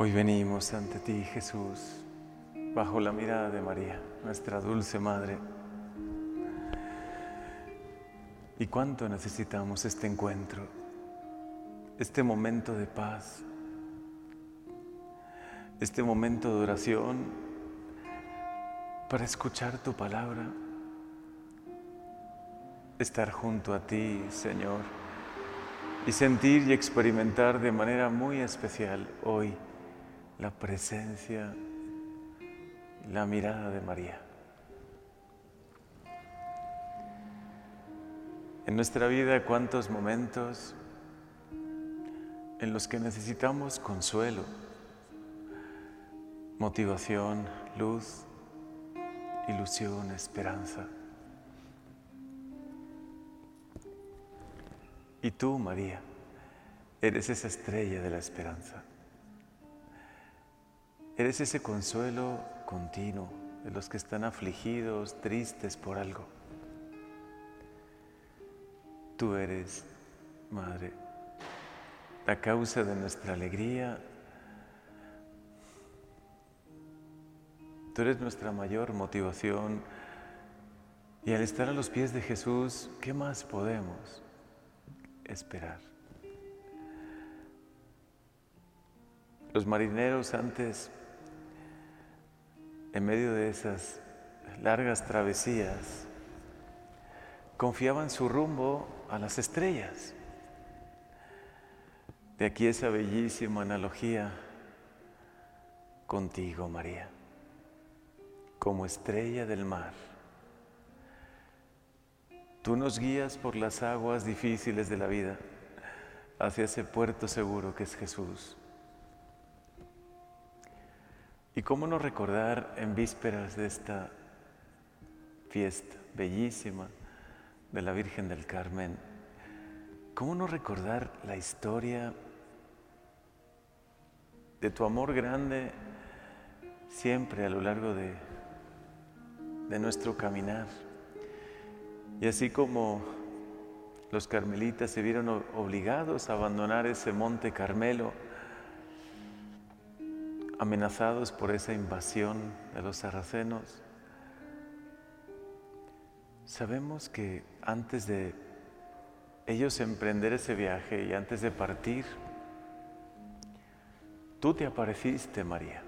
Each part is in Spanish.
Hoy venimos ante ti, Jesús, bajo la mirada de María, nuestra dulce Madre. Y cuánto necesitamos este encuentro, este momento de paz, este momento de oración para escuchar tu palabra, estar junto a ti, Señor, y sentir y experimentar de manera muy especial hoy la presencia, la mirada de María. En nuestra vida, cuántos momentos en los que necesitamos consuelo, motivación, luz, ilusión, esperanza. Y tú, María, eres esa estrella de la esperanza. Eres ese consuelo continuo de los que están afligidos, tristes por algo. Tú eres, Madre, la causa de nuestra alegría. Tú eres nuestra mayor motivación. Y al estar a los pies de Jesús, ¿qué más podemos esperar? Los marineros antes en medio de esas largas travesías, confiaban su rumbo a las estrellas. De aquí esa bellísima analogía contigo, María, como estrella del mar. Tú nos guías por las aguas difíciles de la vida hacia ese puerto seguro que es Jesús. ¿Y cómo no recordar en vísperas de esta fiesta bellísima de la Virgen del Carmen, cómo no recordar la historia de tu amor grande siempre a lo largo de, de nuestro caminar? Y así como los carmelitas se vieron obligados a abandonar ese monte Carmelo, amenazados por esa invasión de los sarracenos, sabemos que antes de ellos emprender ese viaje y antes de partir, tú te apareciste, María.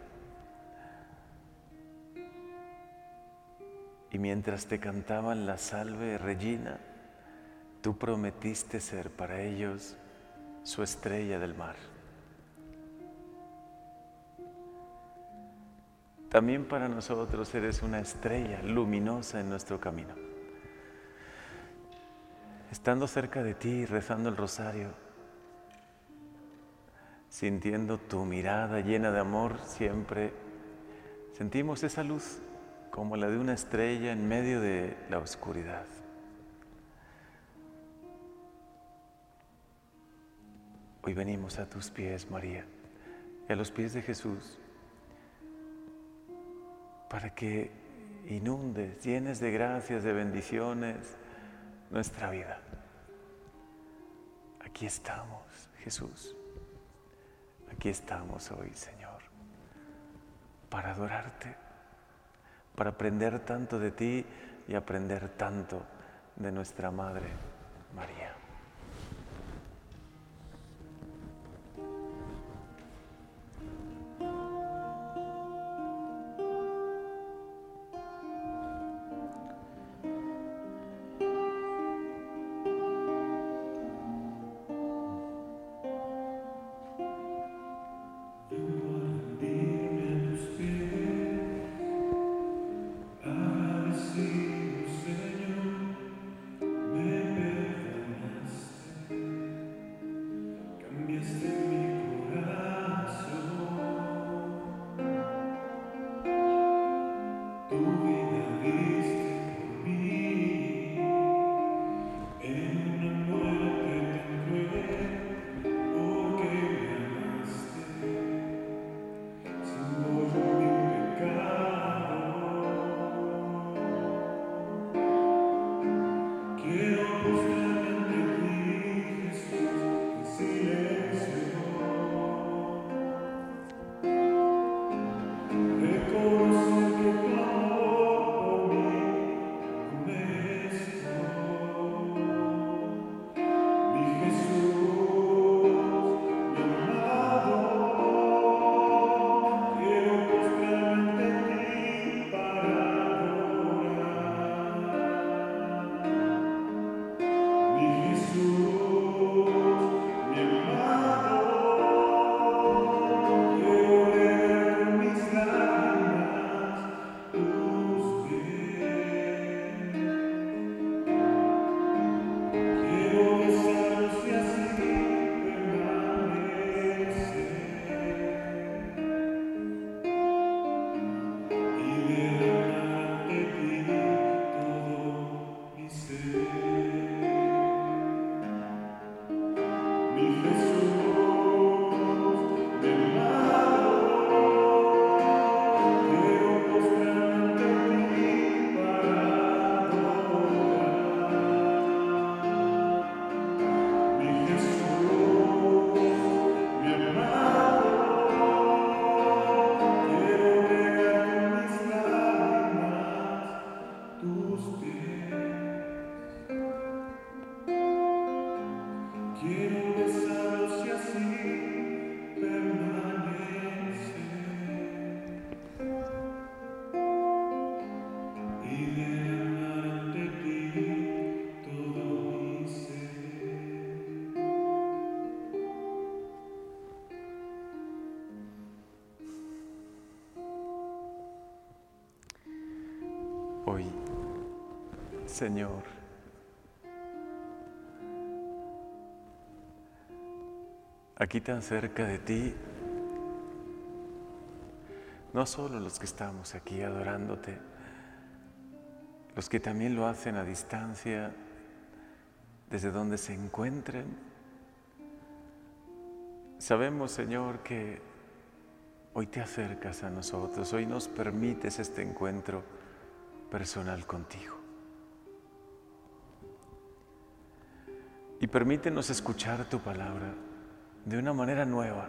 Y mientras te cantaban la salve, Regina, tú prometiste ser para ellos su estrella del mar. También para nosotros eres una estrella luminosa en nuestro camino. Estando cerca de ti, rezando el rosario, sintiendo tu mirada llena de amor siempre, sentimos esa luz como la de una estrella en medio de la oscuridad. Hoy venimos a tus pies, María, y a los pies de Jesús para que inundes, llenes de gracias, de bendiciones nuestra vida. Aquí estamos, Jesús. Aquí estamos hoy, Señor, para adorarte, para aprender tanto de ti y aprender tanto de nuestra Madre María. Hoy, Señor, aquí tan cerca de ti, no solo los que estamos aquí adorándote, los que también lo hacen a distancia, desde donde se encuentren. Sabemos, Señor, que hoy te acercas a nosotros, hoy nos permites este encuentro personal contigo. Y permítenos escuchar tu palabra de una manera nueva,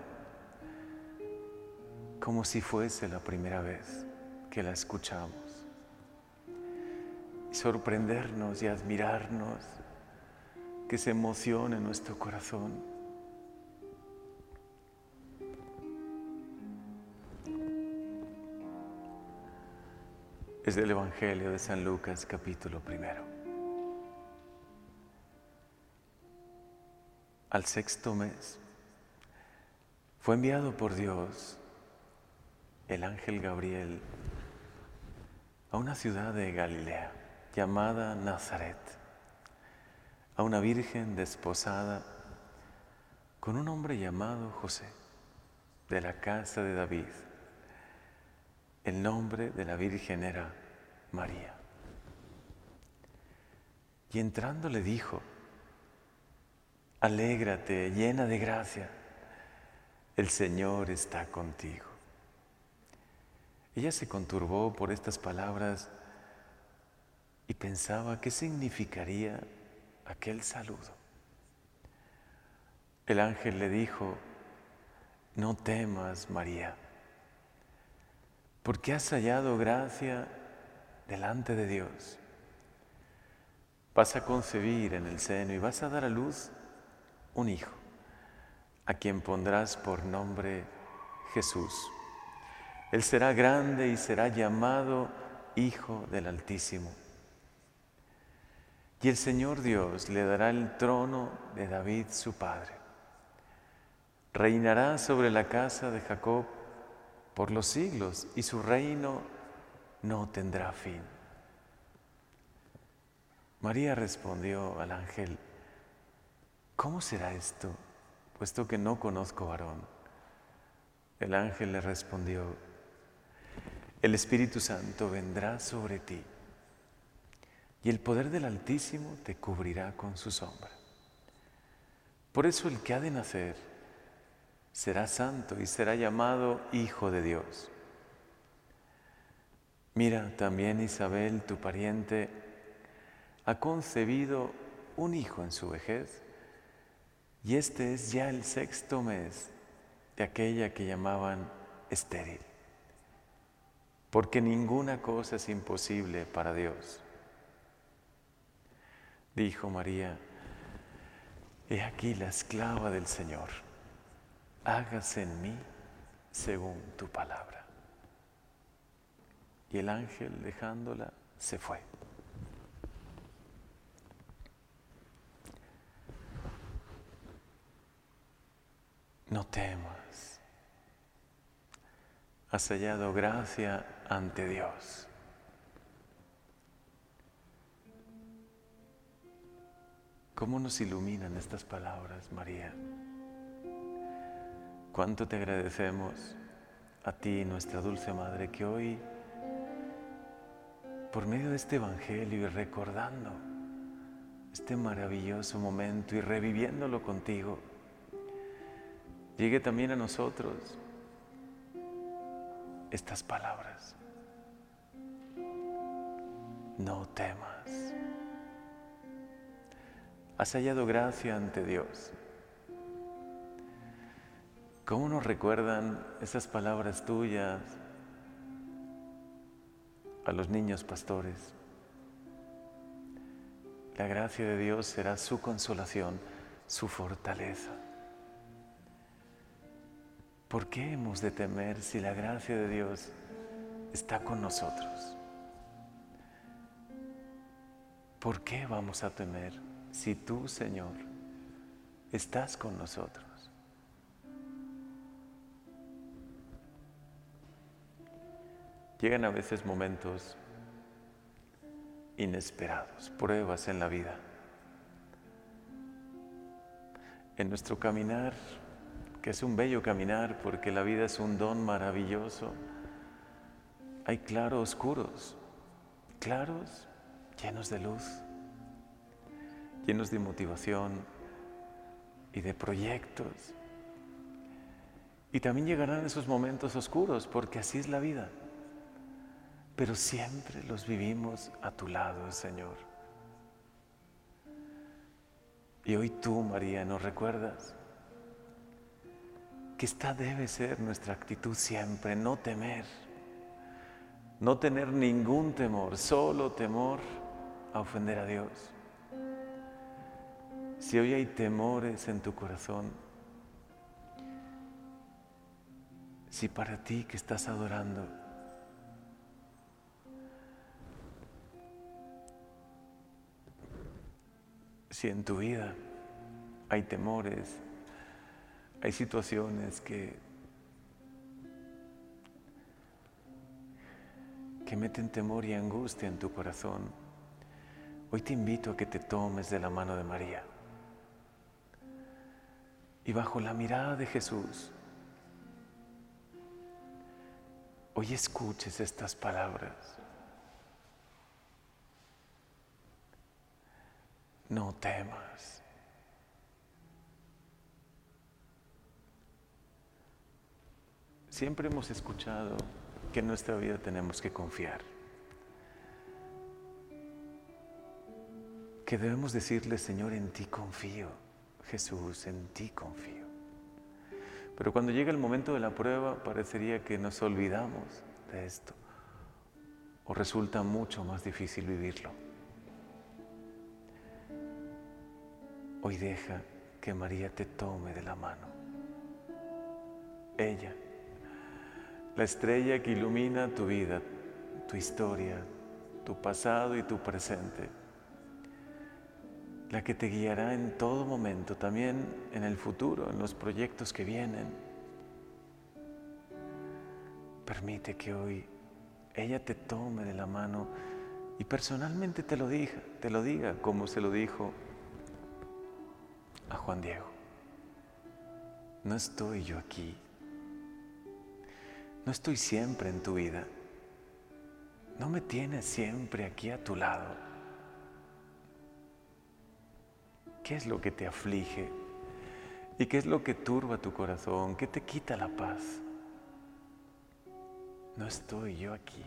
como si fuese la primera vez que la escuchamos. Y sorprendernos y admirarnos, que se emocione nuestro corazón. Es del Evangelio de San Lucas capítulo primero. Al sexto mes fue enviado por Dios el ángel Gabriel a una ciudad de Galilea llamada Nazaret, a una virgen desposada con un hombre llamado José, de la casa de David. El nombre de la virgen era María. Y entrando le dijo, alégrate, llena de gracia el Señor está contigo. Ella se conturbó por estas palabras y pensaba qué significaría aquel saludo. El ángel le dijo, no temas, María, porque has hallado gracia delante de Dios. Vas a concebir en el seno y vas a dar a luz un hijo a quien pondrás por nombre Jesús. Él será grande y será llamado Hijo del Altísimo. Y el Señor Dios le dará el trono de David su padre. Reinará sobre la casa de Jacob por los siglos y su reino no tendrá fin. María respondió al ángel, ¿cómo será esto? puesto que no conozco varón. El ángel le respondió, el Espíritu Santo vendrá sobre ti y el poder del Altísimo te cubrirá con su sombra. Por eso el que ha de nacer será santo y será llamado Hijo de Dios. Mira, también Isabel, tu pariente, ha concebido un hijo en su vejez y este es ya el sexto mes de aquella que llamaban estéril. Porque ninguna cosa es imposible para Dios. Dijo María, he aquí la esclava del Señor, hágase en mí según tu palabra. Y el ángel dejándola se fue. no temas. Has hallado gracia ante Dios. ¿Cómo nos iluminan estas palabras, María? Cuánto te agradecemos a ti, nuestra dulce Madre, que hoy, por medio de este Evangelio y recordando este maravilloso momento y reviviéndolo contigo, llegue también a nosotros estas palabras. No temas. Has hallado gracia ante Dios. ¿Cómo nos recuerdan esas palabras tuyas a los niños pastores? La gracia de Dios será su consolación, su fortaleza. ¿Por qué hemos de temer si la gracia de Dios está con nosotros? ¿Por qué vamos a temer si tú, Señor, estás con nosotros? Llegan a veces momentos inesperados, pruebas en la vida. En nuestro caminar, que es un bello caminar porque la vida es un don maravilloso, hay claros oscuros, claros llenos de luz, llenos de motivación y de proyectos. Y también llegarán esos momentos oscuros porque así es la vida pero siempre los vivimos a tu lado, Señor. Y hoy tú, María, nos recuerdas que esta debe ser nuestra actitud siempre, no temer, no tener ningún temor, solo temor a ofender a Dios. Si hoy hay temores en tu corazón, si para ti que estás adorando, si en tu vida hay temores, hay situaciones que, que meten temor y angustia en tu corazón, hoy te invito a que te tomes de la mano de María y bajo la mirada de Jesús, hoy escuches estas palabras. No temas. Siempre hemos escuchado que en nuestra vida tenemos que confiar. Que debemos decirle, Señor, en ti confío. Jesús, en ti confío. Pero cuando llega el momento de la prueba, parecería que nos olvidamos de esto. O resulta mucho más difícil vivirlo. Hoy deja que María te tome de la mano. Ella, la estrella que ilumina tu vida, tu historia, tu pasado y tu presente, la que te guiará en todo momento, también en el futuro, en los proyectos que vienen. Permite que hoy ella te tome de la mano y personalmente te lo diga, te lo diga como se lo dijo a Juan Diego. No estoy yo aquí. No estoy siempre en tu vida. No me tienes siempre aquí a tu lado. ¿Qué es lo que te aflige? ¿Y qué es lo que turba tu corazón? ¿Qué te quita la paz? No estoy yo aquí.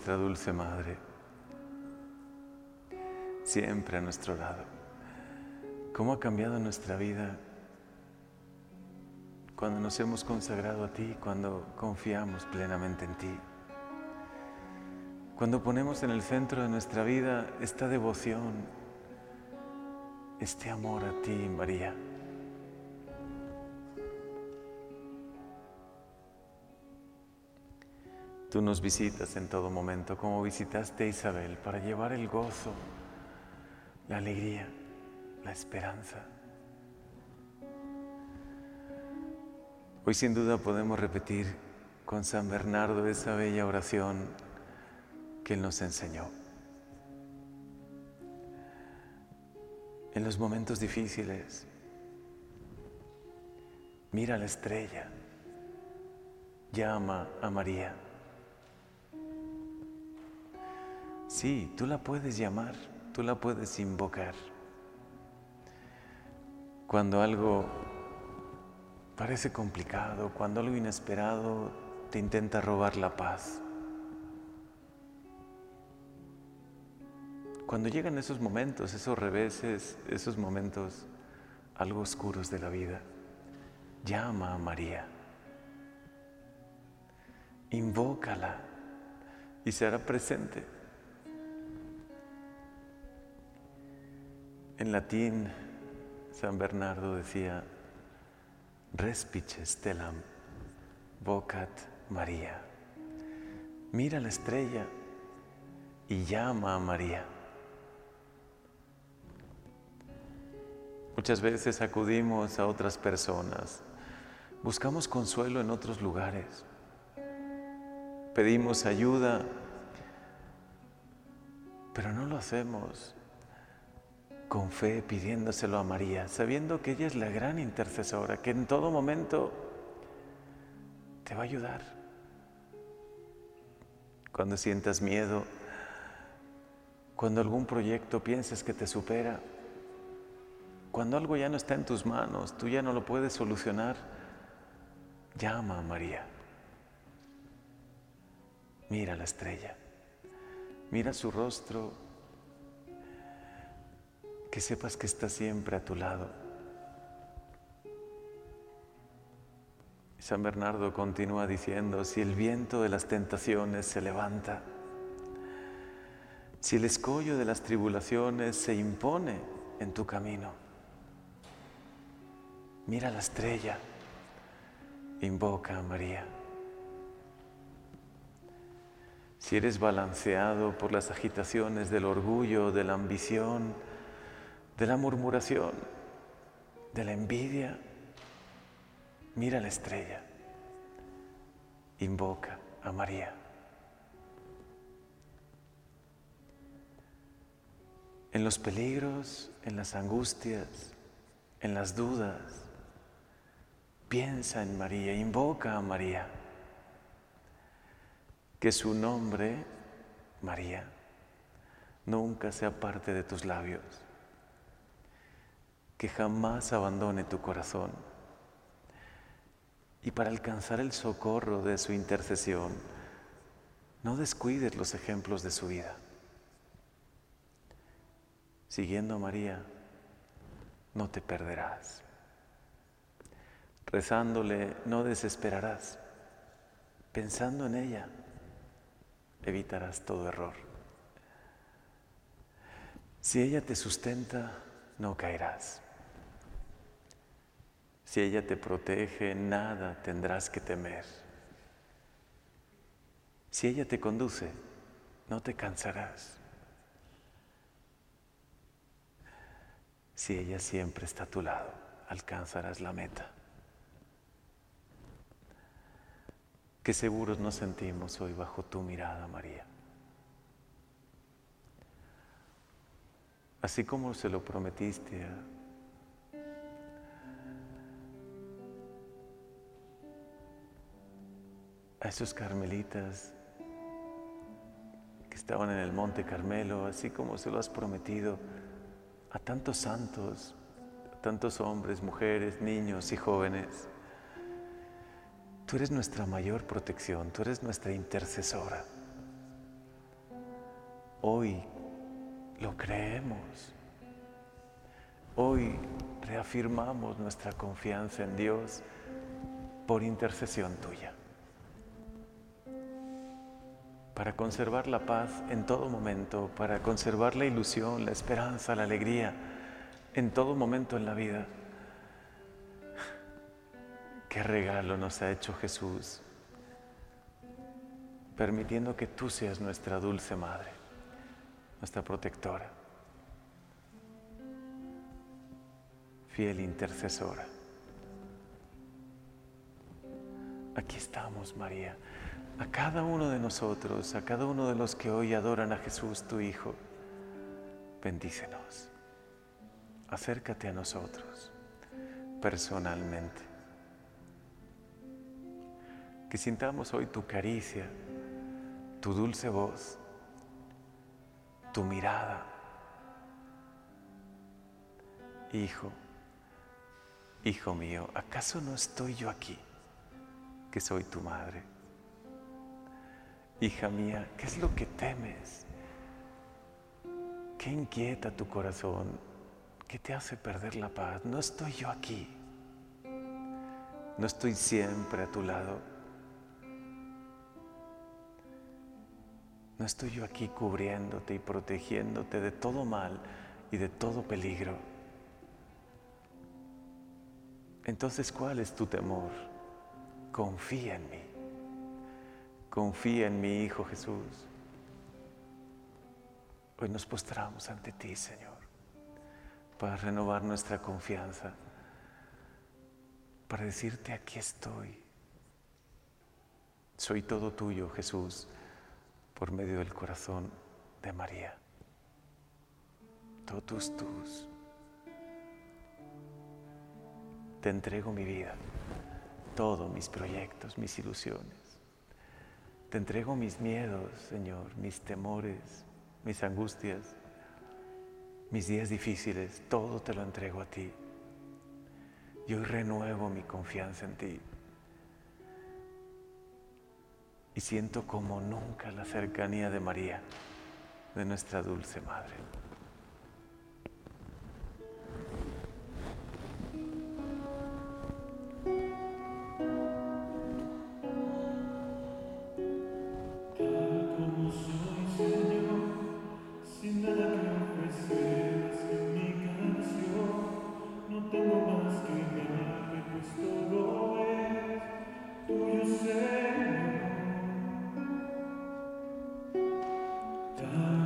Nuestra dulce madre, siempre a nuestro lado. ¿Cómo ha cambiado nuestra vida cuando nos hemos consagrado a ti, cuando confiamos plenamente en ti? Cuando ponemos en el centro de nuestra vida esta devoción, este amor a ti, María. Tú nos visitas en todo momento, como visitaste a Isabel, para llevar el gozo, la alegría, la esperanza. Hoy sin duda podemos repetir con San Bernardo esa bella oración que Él nos enseñó. En los momentos difíciles, mira la estrella, llama a María. Sí, tú la puedes llamar, tú la puedes invocar. Cuando algo parece complicado, cuando algo inesperado te intenta robar la paz. Cuando llegan esos momentos, esos reveses, esos momentos algo oscuros de la vida, llama a María, invócala y se hará presente. En latín, San Bernardo decía, respice stellam, vocat María. Mira la estrella y llama a María. Muchas veces acudimos a otras personas, buscamos consuelo en otros lugares, pedimos ayuda, pero no lo hacemos con fe pidiéndoselo a María, sabiendo que ella es la gran intercesora, que en todo momento te va a ayudar. Cuando sientas miedo, cuando algún proyecto pienses que te supera, cuando algo ya no está en tus manos, tú ya no lo puedes solucionar, llama a María. Mira la estrella, mira su rostro que sepas que está siempre a tu lado. San Bernardo continúa diciendo, si el viento de las tentaciones se levanta, si el escollo de las tribulaciones se impone en tu camino, mira la estrella, invoca a María. Si eres balanceado por las agitaciones del orgullo, de la ambición, de la murmuración, de la envidia, mira la estrella, invoca a María. En los peligros, en las angustias, en las dudas, piensa en María, invoca a María. Que su nombre, María, nunca sea parte de tus labios que jamás abandone tu corazón. Y para alcanzar el socorro de su intercesión, no descuides los ejemplos de su vida. Siguiendo a María, no te perderás. Rezándole, no desesperarás. Pensando en ella, evitarás todo error. Si ella te sustenta, no caerás. Si ella te protege, nada tendrás que temer. Si ella te conduce, no te cansarás. Si ella siempre está a tu lado, alcanzarás la meta. Qué seguros nos sentimos hoy bajo tu mirada, María. Así como se lo prometiste a a esos carmelitas que estaban en el monte Carmelo, así como se lo has prometido a tantos santos, a tantos hombres, mujeres, niños y jóvenes. Tú eres nuestra mayor protección, tú eres nuestra intercesora. Hoy lo creemos. Hoy reafirmamos nuestra confianza en Dios por intercesión tuya. Para conservar la paz en todo momento, para conservar la ilusión, la esperanza, la alegría en todo momento en la vida. Qué regalo nos ha hecho Jesús, permitiendo que tú seas nuestra dulce madre, nuestra protectora, fiel intercesora. Aquí estamos, María, a cada uno de nosotros, a cada uno de los que hoy adoran a Jesús, tu Hijo, bendícenos. Acércate a nosotros personalmente que sintamos hoy tu caricia, tu dulce voz, tu mirada. Hijo, hijo mío, ¿acaso no estoy yo aquí, que soy tu madre? Hija mía, ¿qué es lo que temes? ¿Qué inquieta tu corazón? ¿Qué te hace perder la paz? No estoy yo aquí. No estoy siempre a tu lado. ¿No estoy yo aquí cubriéndote y protegiéndote de todo mal y de todo peligro? Entonces, ¿cuál es tu temor? Confía en mí. Confía en mi Hijo Jesús. Hoy nos postramos ante ti, Señor, para renovar nuestra confianza, para decirte, aquí estoy. Soy todo tuyo, Jesús por medio del corazón de María. Totus tus. Te entrego mi vida, todos mis proyectos, mis ilusiones. Te entrego mis miedos, Señor, mis temores, mis angustias, mis días difíciles, todo te lo entrego a ti. Y hoy renuevo mi confianza en ti y siento como nunca la cercanía de María, de nuestra dulce Madre. down.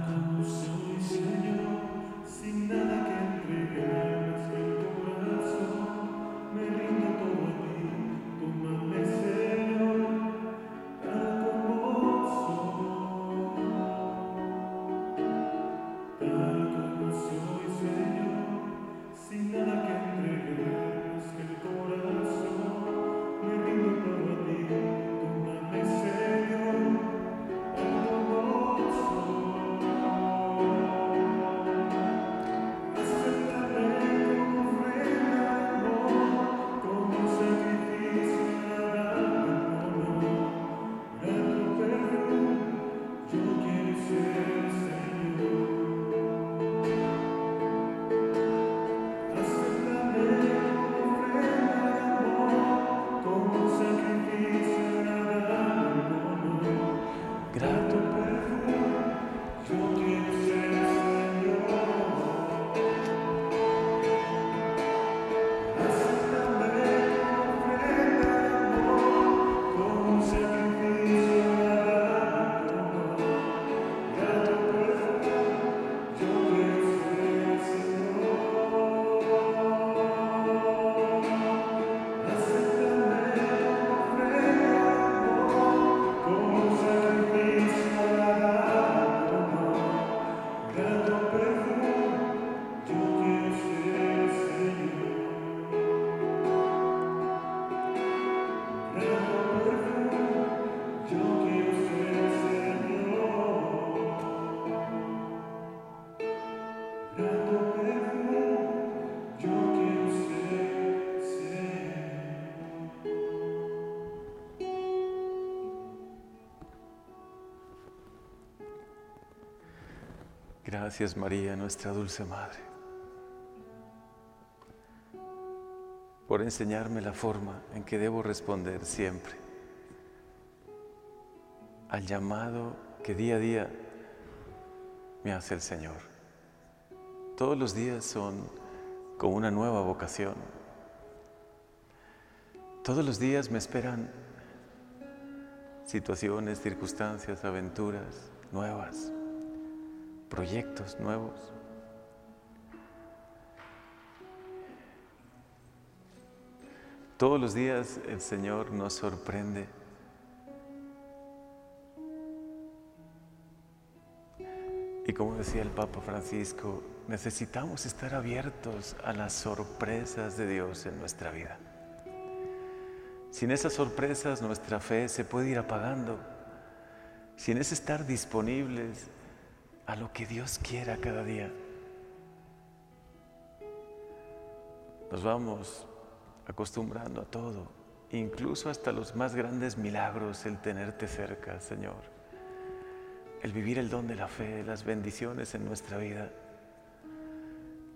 Gracias María, nuestra dulce Madre, por enseñarme la forma en que debo responder siempre al llamado que día a día me hace el Señor. Todos los días son como una nueva vocación. Todos los días me esperan situaciones, circunstancias, aventuras nuevas, proyectos nuevos. Todos los días el Señor nos sorprende. Y como decía el Papa Francisco, necesitamos estar abiertos a las sorpresas de Dios en nuestra vida. Sin esas sorpresas nuestra fe se puede ir apagando. Sin ese estar disponibles a lo que Dios quiera cada día. Nos vamos acostumbrando a todo, incluso hasta los más grandes milagros, el tenerte cerca, Señor. El vivir el don de la fe, las bendiciones en nuestra vida.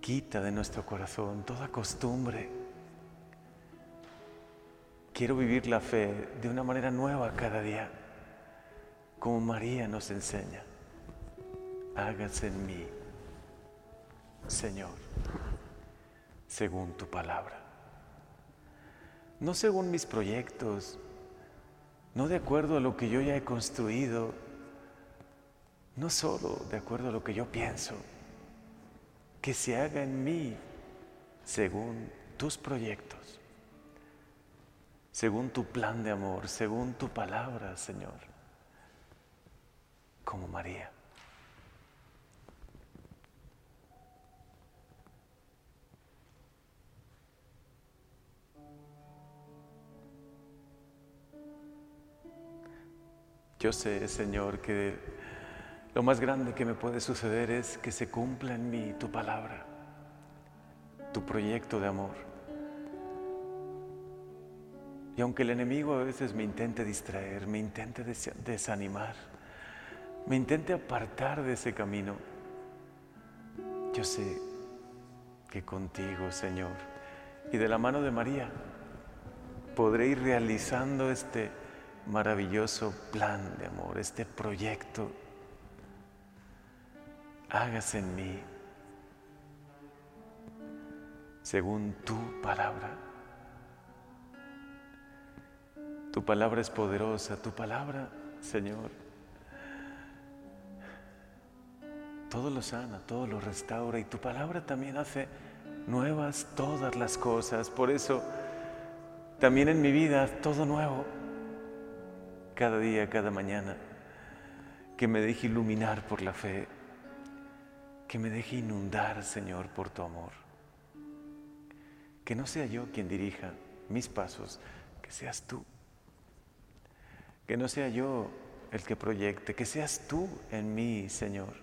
Quita de nuestro corazón toda costumbre Quiero vivir la fe de una manera nueva cada día, como María nos enseña. Hágase en mí, Señor, según tu palabra. No según mis proyectos, no de acuerdo a lo que yo ya he construido, no solo de acuerdo a lo que yo pienso, que se haga en mí según tus proyectos según tu plan de amor, según tu palabra, Señor, como María. Yo sé, Señor, que lo más grande que me puede suceder es que se cumpla en mí tu palabra, tu proyecto de amor. Y aunque el enemigo a veces me intente distraer, me intente desanimar, me intente apartar de ese camino, yo sé que contigo, Señor, y de la mano de María, podré ir realizando este maravilloso plan de amor, este proyecto. Hágase en mí según tu palabra. Tu palabra es poderosa, tu palabra, Señor, todo lo sana, todo lo restaura y tu palabra también hace nuevas todas las cosas. Por eso, también en mi vida, todo nuevo, cada día, cada mañana, que me deje iluminar por la fe, que me deje inundar, Señor, por tu amor. Que no sea yo quien dirija mis pasos, que seas tú. Que no sea yo el que proyecte, que seas tú en mí, Señor.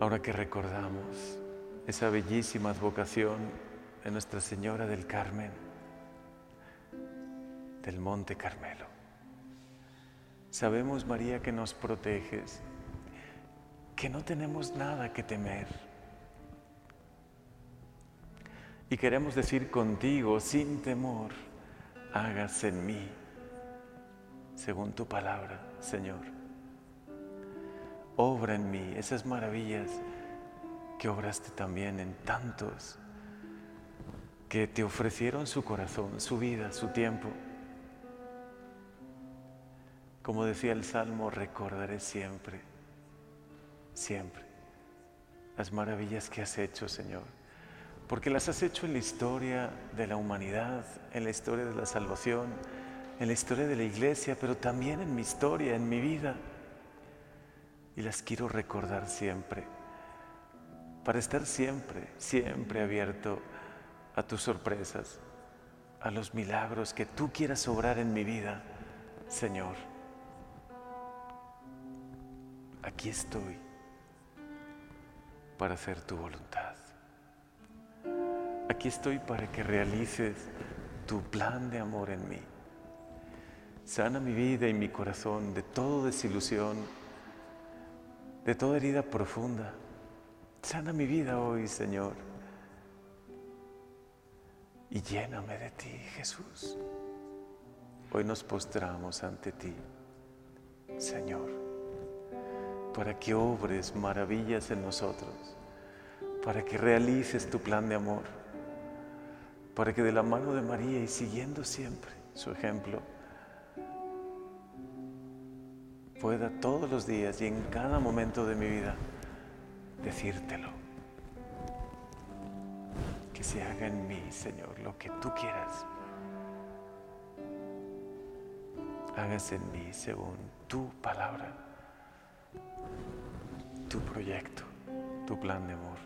Ahora que recordamos esa bellísima advocación de Nuestra Señora del Carmen, del Monte Carmelo, sabemos, María, que nos proteges, que no tenemos nada que temer y queremos decir contigo, sin temor, hágase en mí, según tu palabra, Señor. Obra en mí esas maravillas que obraste también en tantos que te ofrecieron su corazón, su vida, su tiempo. Como decía el Salmo, recordaré siempre, siempre las maravillas que has hecho, Señor porque las has hecho en la historia de la humanidad, en la historia de la salvación, en la historia de la iglesia, pero también en mi historia, en mi vida. Y las quiero recordar siempre, para estar siempre, siempre abierto a tus sorpresas, a los milagros que tú quieras obrar en mi vida, Señor. Aquí estoy para hacer tu voluntad. Aquí estoy para que realices tu plan de amor en mí. Sana mi vida y mi corazón de toda desilusión, de toda herida profunda. Sana mi vida hoy, Señor. Y lléname de ti, Jesús. Hoy nos postramos ante ti, Señor, para que obres maravillas en nosotros, para que realices tu plan de amor, para que de la mano de María y siguiendo siempre su ejemplo, pueda todos los días y en cada momento de mi vida decírtelo. Que se haga en mí, Señor, lo que tú quieras. Hágase en mí según tu palabra, tu proyecto, tu plan de amor.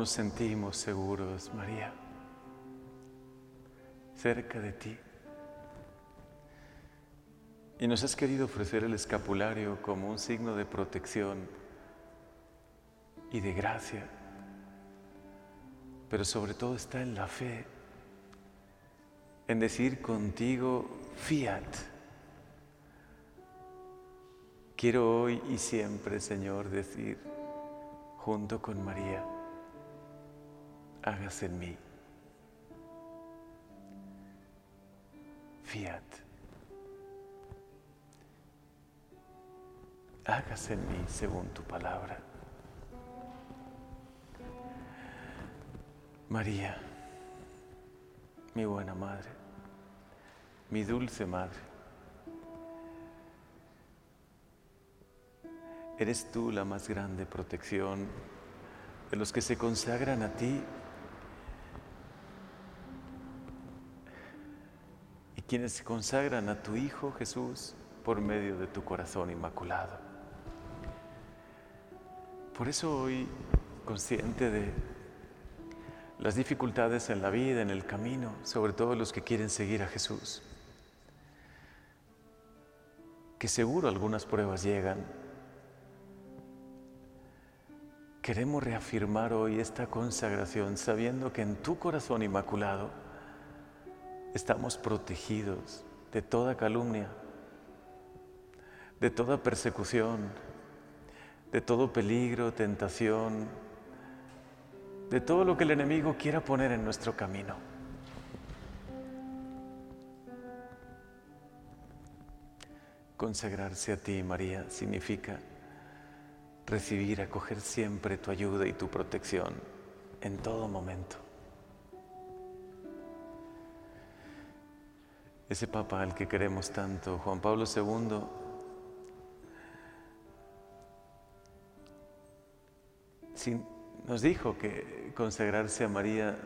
Nos sentimos seguros, María, cerca de ti. Y nos has querido ofrecer el escapulario como un signo de protección y de gracia, pero sobre todo está en la fe, en decir contigo, fiat. Quiero hoy y siempre, Señor, decir, junto con María, hágase en mí. Fiat. hágase en mí según tu palabra. María, mi buena madre, mi dulce madre, eres tú la más grande protección de los que se consagran a ti quienes se consagran a tu Hijo Jesús por medio de tu corazón inmaculado. Por eso hoy, consciente de las dificultades en la vida, en el camino, sobre todo los que quieren seguir a Jesús, que seguro algunas pruebas llegan, queremos reafirmar hoy esta consagración sabiendo que en tu corazón inmaculado estamos protegidos de toda calumnia, de toda persecución, de todo peligro, tentación, de todo lo que el enemigo quiera poner en nuestro camino. Consagrarse a ti, María, significa recibir, acoger siempre tu ayuda y tu protección en todo momento. Ese Papa al que queremos tanto, Juan Pablo II, nos dijo que consagrarse a María,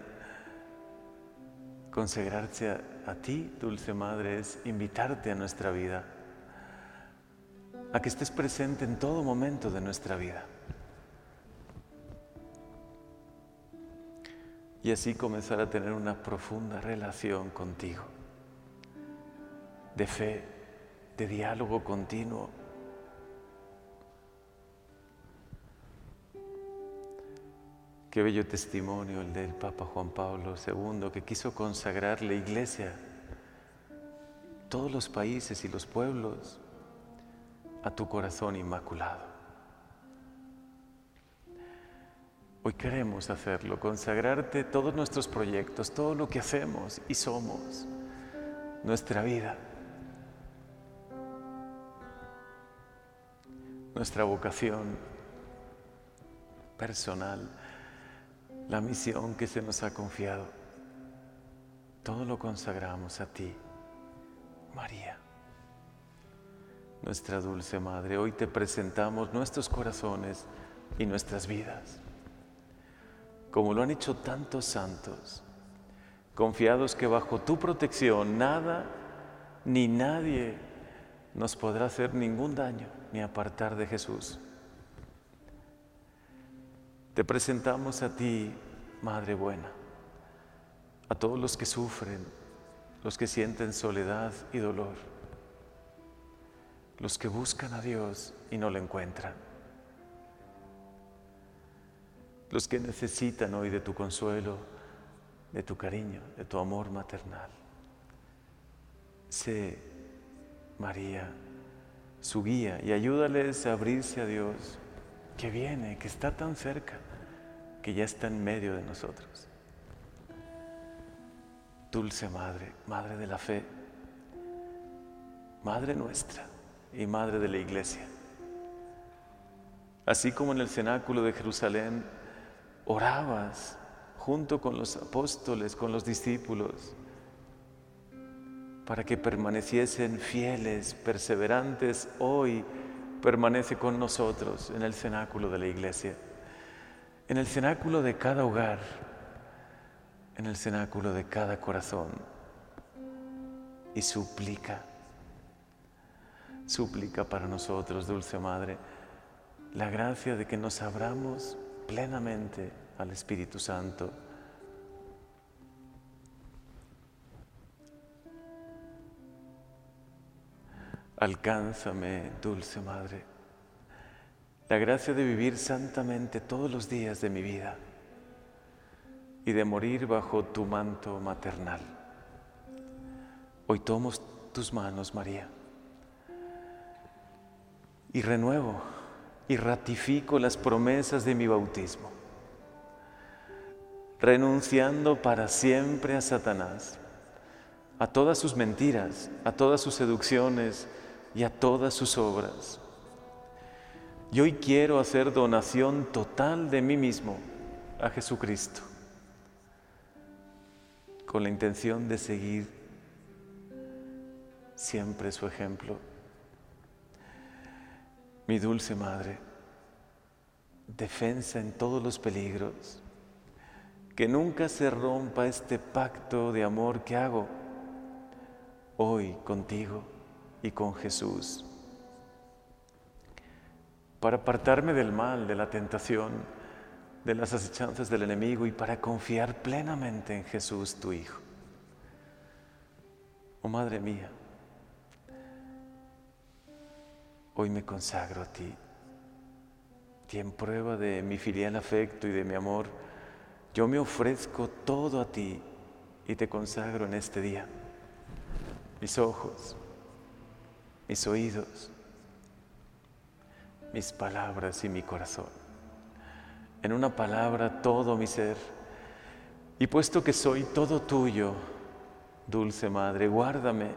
consagrarse a, a ti, Dulce Madre, es invitarte a nuestra vida a que estés presente en todo momento de nuestra vida. Y así comenzar a tener una profunda relación contigo, de fe, de diálogo continuo. Qué bello testimonio el del Papa Juan Pablo II, que quiso consagrar la iglesia, todos los países y los pueblos, a tu corazón inmaculado. Hoy queremos hacerlo, consagrarte todos nuestros proyectos, todo lo que hacemos y somos, nuestra vida, nuestra vocación personal, la misión que se nos ha confiado. Todo lo consagramos a ti, María nuestra dulce Madre, hoy te presentamos nuestros corazones y nuestras vidas, como lo han hecho tantos santos, confiados que bajo tu protección nada ni nadie nos podrá hacer ningún daño ni apartar de Jesús. Te presentamos a ti, Madre buena, a todos los que sufren, los que sienten soledad y dolor los que buscan a Dios y no lo encuentran, los que necesitan hoy de tu consuelo, de tu cariño, de tu amor maternal. Sé, María, su guía y ayúdales a abrirse a Dios, que viene, que está tan cerca, que ya está en medio de nosotros. Dulce Madre, Madre de la Fe, Madre nuestra y Madre de la Iglesia. Así como en el cenáculo de Jerusalén orabas junto con los apóstoles, con los discípulos, para que permaneciesen fieles, perseverantes, hoy permanece con nosotros en el cenáculo de la iglesia, en el cenáculo de cada hogar, en el cenáculo de cada corazón, y suplica Súplica para nosotros, Dulce Madre, la gracia de que nos abramos plenamente al Espíritu Santo. Alcánzame, Dulce Madre, la gracia de vivir santamente todos los días de mi vida y de morir bajo tu manto maternal. Hoy tomo tus manos, María y renuevo y ratifico las promesas de mi bautismo, renunciando para siempre a Satanás, a todas sus mentiras, a todas sus seducciones y a todas sus obras. Y hoy quiero hacer donación total de mí mismo a Jesucristo, con la intención de seguir siempre su ejemplo. Mi dulce Madre, defensa en todos los peligros, que nunca se rompa este pacto de amor que hago hoy contigo y con Jesús, para apartarme del mal, de la tentación, de las acechanzas del enemigo y para confiar plenamente en Jesús, tu Hijo. Oh Madre mía, hoy me consagro a ti y en prueba de mi filial afecto y de mi amor, yo me ofrezco todo a ti y te consagro en este día. Mis ojos, mis oídos, mis palabras y mi corazón. En una palabra, todo mi ser. Y puesto que soy todo tuyo, dulce Madre, guárdame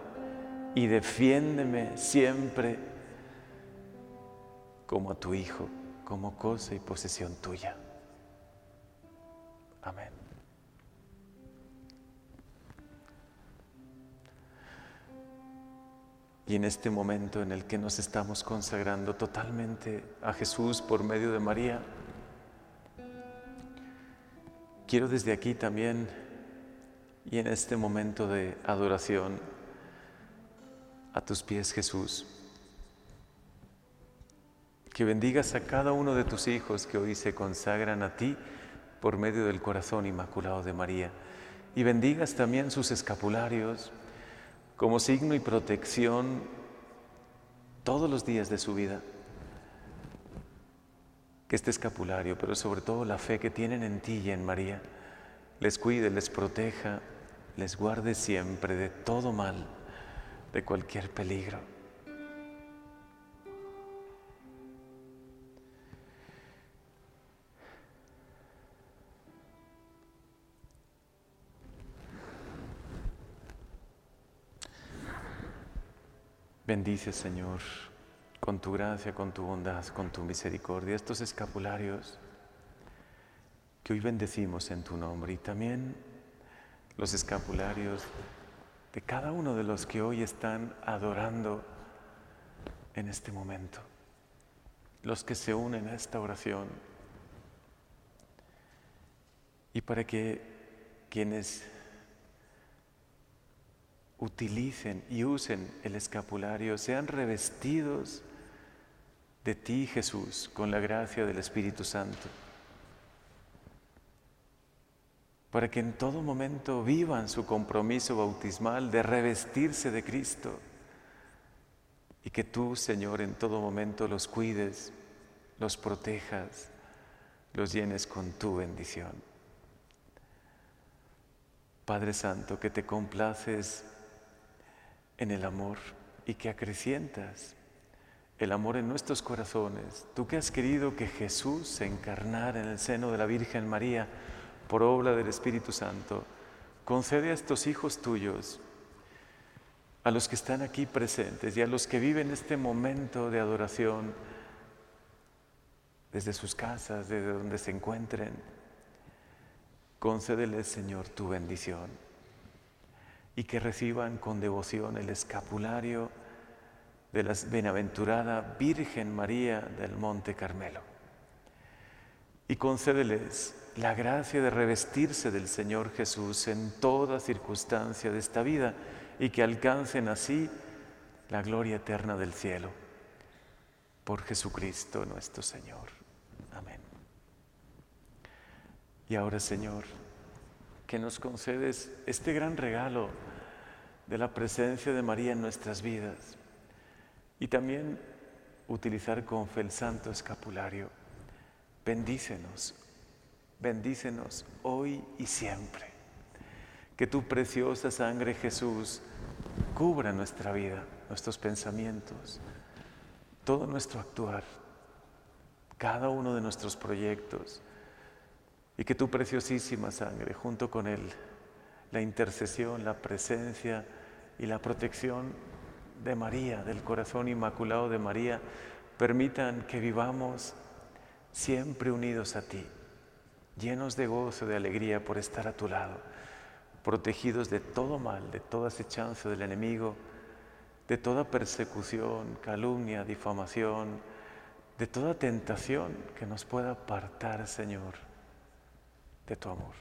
y defiéndeme siempre como a tu Hijo como cosa y posesión tuya. Amén. Y en este momento en el que nos estamos consagrando totalmente a Jesús por medio de María, quiero desde aquí también y en este momento de adoración a tus pies Jesús, que bendigas a cada uno de tus hijos que hoy se consagran a ti por medio del corazón inmaculado de María. Y bendigas también sus escapularios como signo y protección todos los días de su vida. Que este escapulario, pero sobre todo la fe que tienen en ti y en María, les cuide, les proteja, les guarde siempre de todo mal, de cualquier peligro. Bendice, Señor, con tu gracia, con tu bondad, con tu misericordia, estos escapularios que hoy bendecimos en tu nombre. Y también los escapularios de cada uno de los que hoy están adorando en este momento, los que se unen a esta oración. Y para que quienes utilicen y usen el escapulario, sean revestidos de ti, Jesús, con la gracia del Espíritu Santo, para que en todo momento vivan su compromiso bautismal de revestirse de Cristo y que tú, Señor, en todo momento los cuides, los protejas, los llenes con tu bendición. Padre Santo, que te complaces en el amor y que acrecientas el amor en nuestros corazones. Tú que has querido que Jesús se encarnara en el seno de la Virgen María por obra del Espíritu Santo, concede a estos hijos tuyos, a los que están aquí presentes y a los que viven este momento de adoración desde sus casas, desde donde se encuentren, concédeles, Señor, tu bendición y que reciban con devoción el escapulario de la bienaventurada Virgen María del Monte Carmelo. Y concédeles la gracia de revestirse del Señor Jesús en toda circunstancia de esta vida y que alcancen así la gloria eterna del cielo. Por Jesucristo nuestro Señor. Amén. Y ahora, Señor, que nos concedes este gran regalo de la presencia de María en nuestras vidas y también utilizar con fe el santo escapulario. Bendícenos, bendícenos hoy y siempre. Que tu preciosa sangre Jesús cubra nuestra vida, nuestros pensamientos, todo nuestro actuar, cada uno de nuestros proyectos y que tu preciosísima sangre, junto con Él, la intercesión, la presencia y la protección de María, del corazón inmaculado de María, permitan que vivamos siempre unidos a ti, llenos de gozo, de alegría por estar a tu lado, protegidos de todo mal, de toda acechanza del enemigo, de toda persecución, calumnia, difamación, de toda tentación que nos pueda apartar, Señor, de tu amor.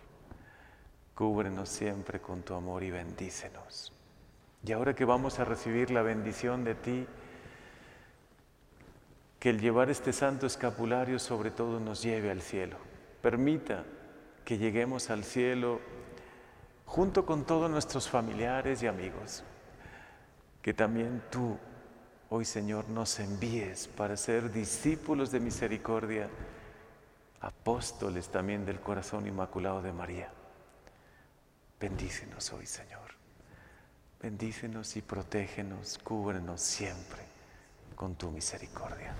Cúbrenos siempre con tu amor y bendícenos. Y ahora que vamos a recibir la bendición de ti, que el llevar este santo escapulario sobre todo nos lleve al cielo. Permita que lleguemos al cielo junto con todos nuestros familiares y amigos. Que también tú, hoy Señor, nos envíes para ser discípulos de misericordia, apóstoles también del corazón inmaculado de María. Bendícenos hoy, Señor. Bendícenos y protégenos, cúbrenos siempre con tu misericordia.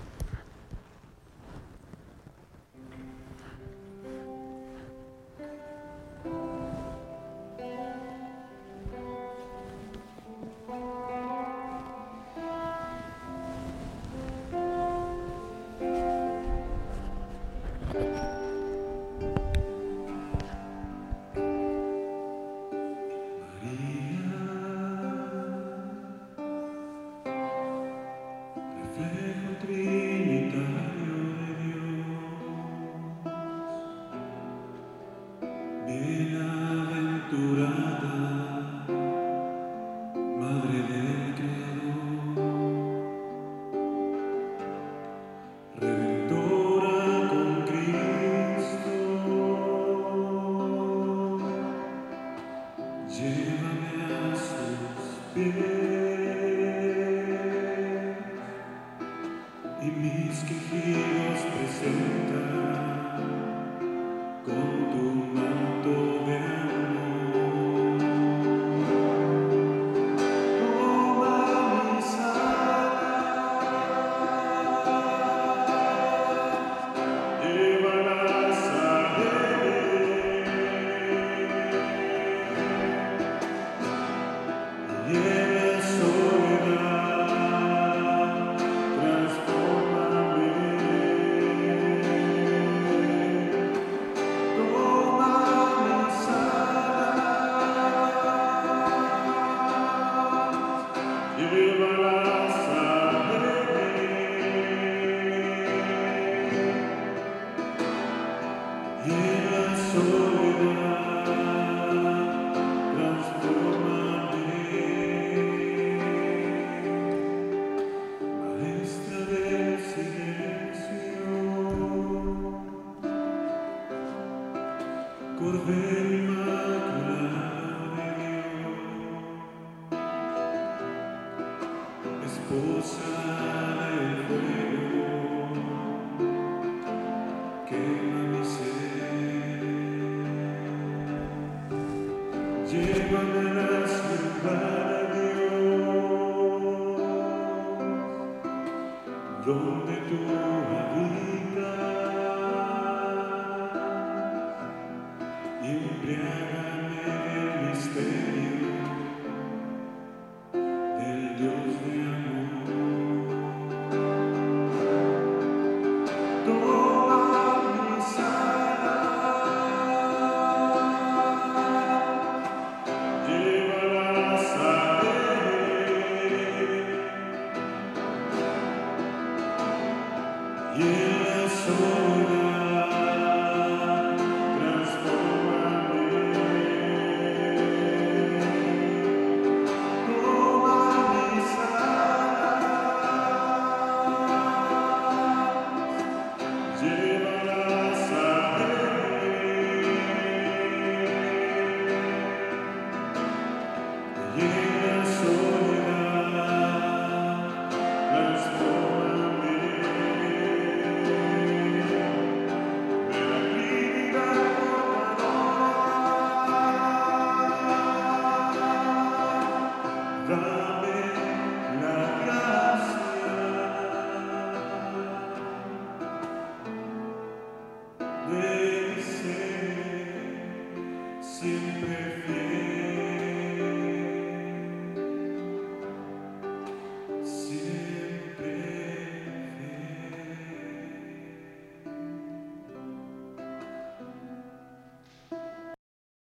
Siempre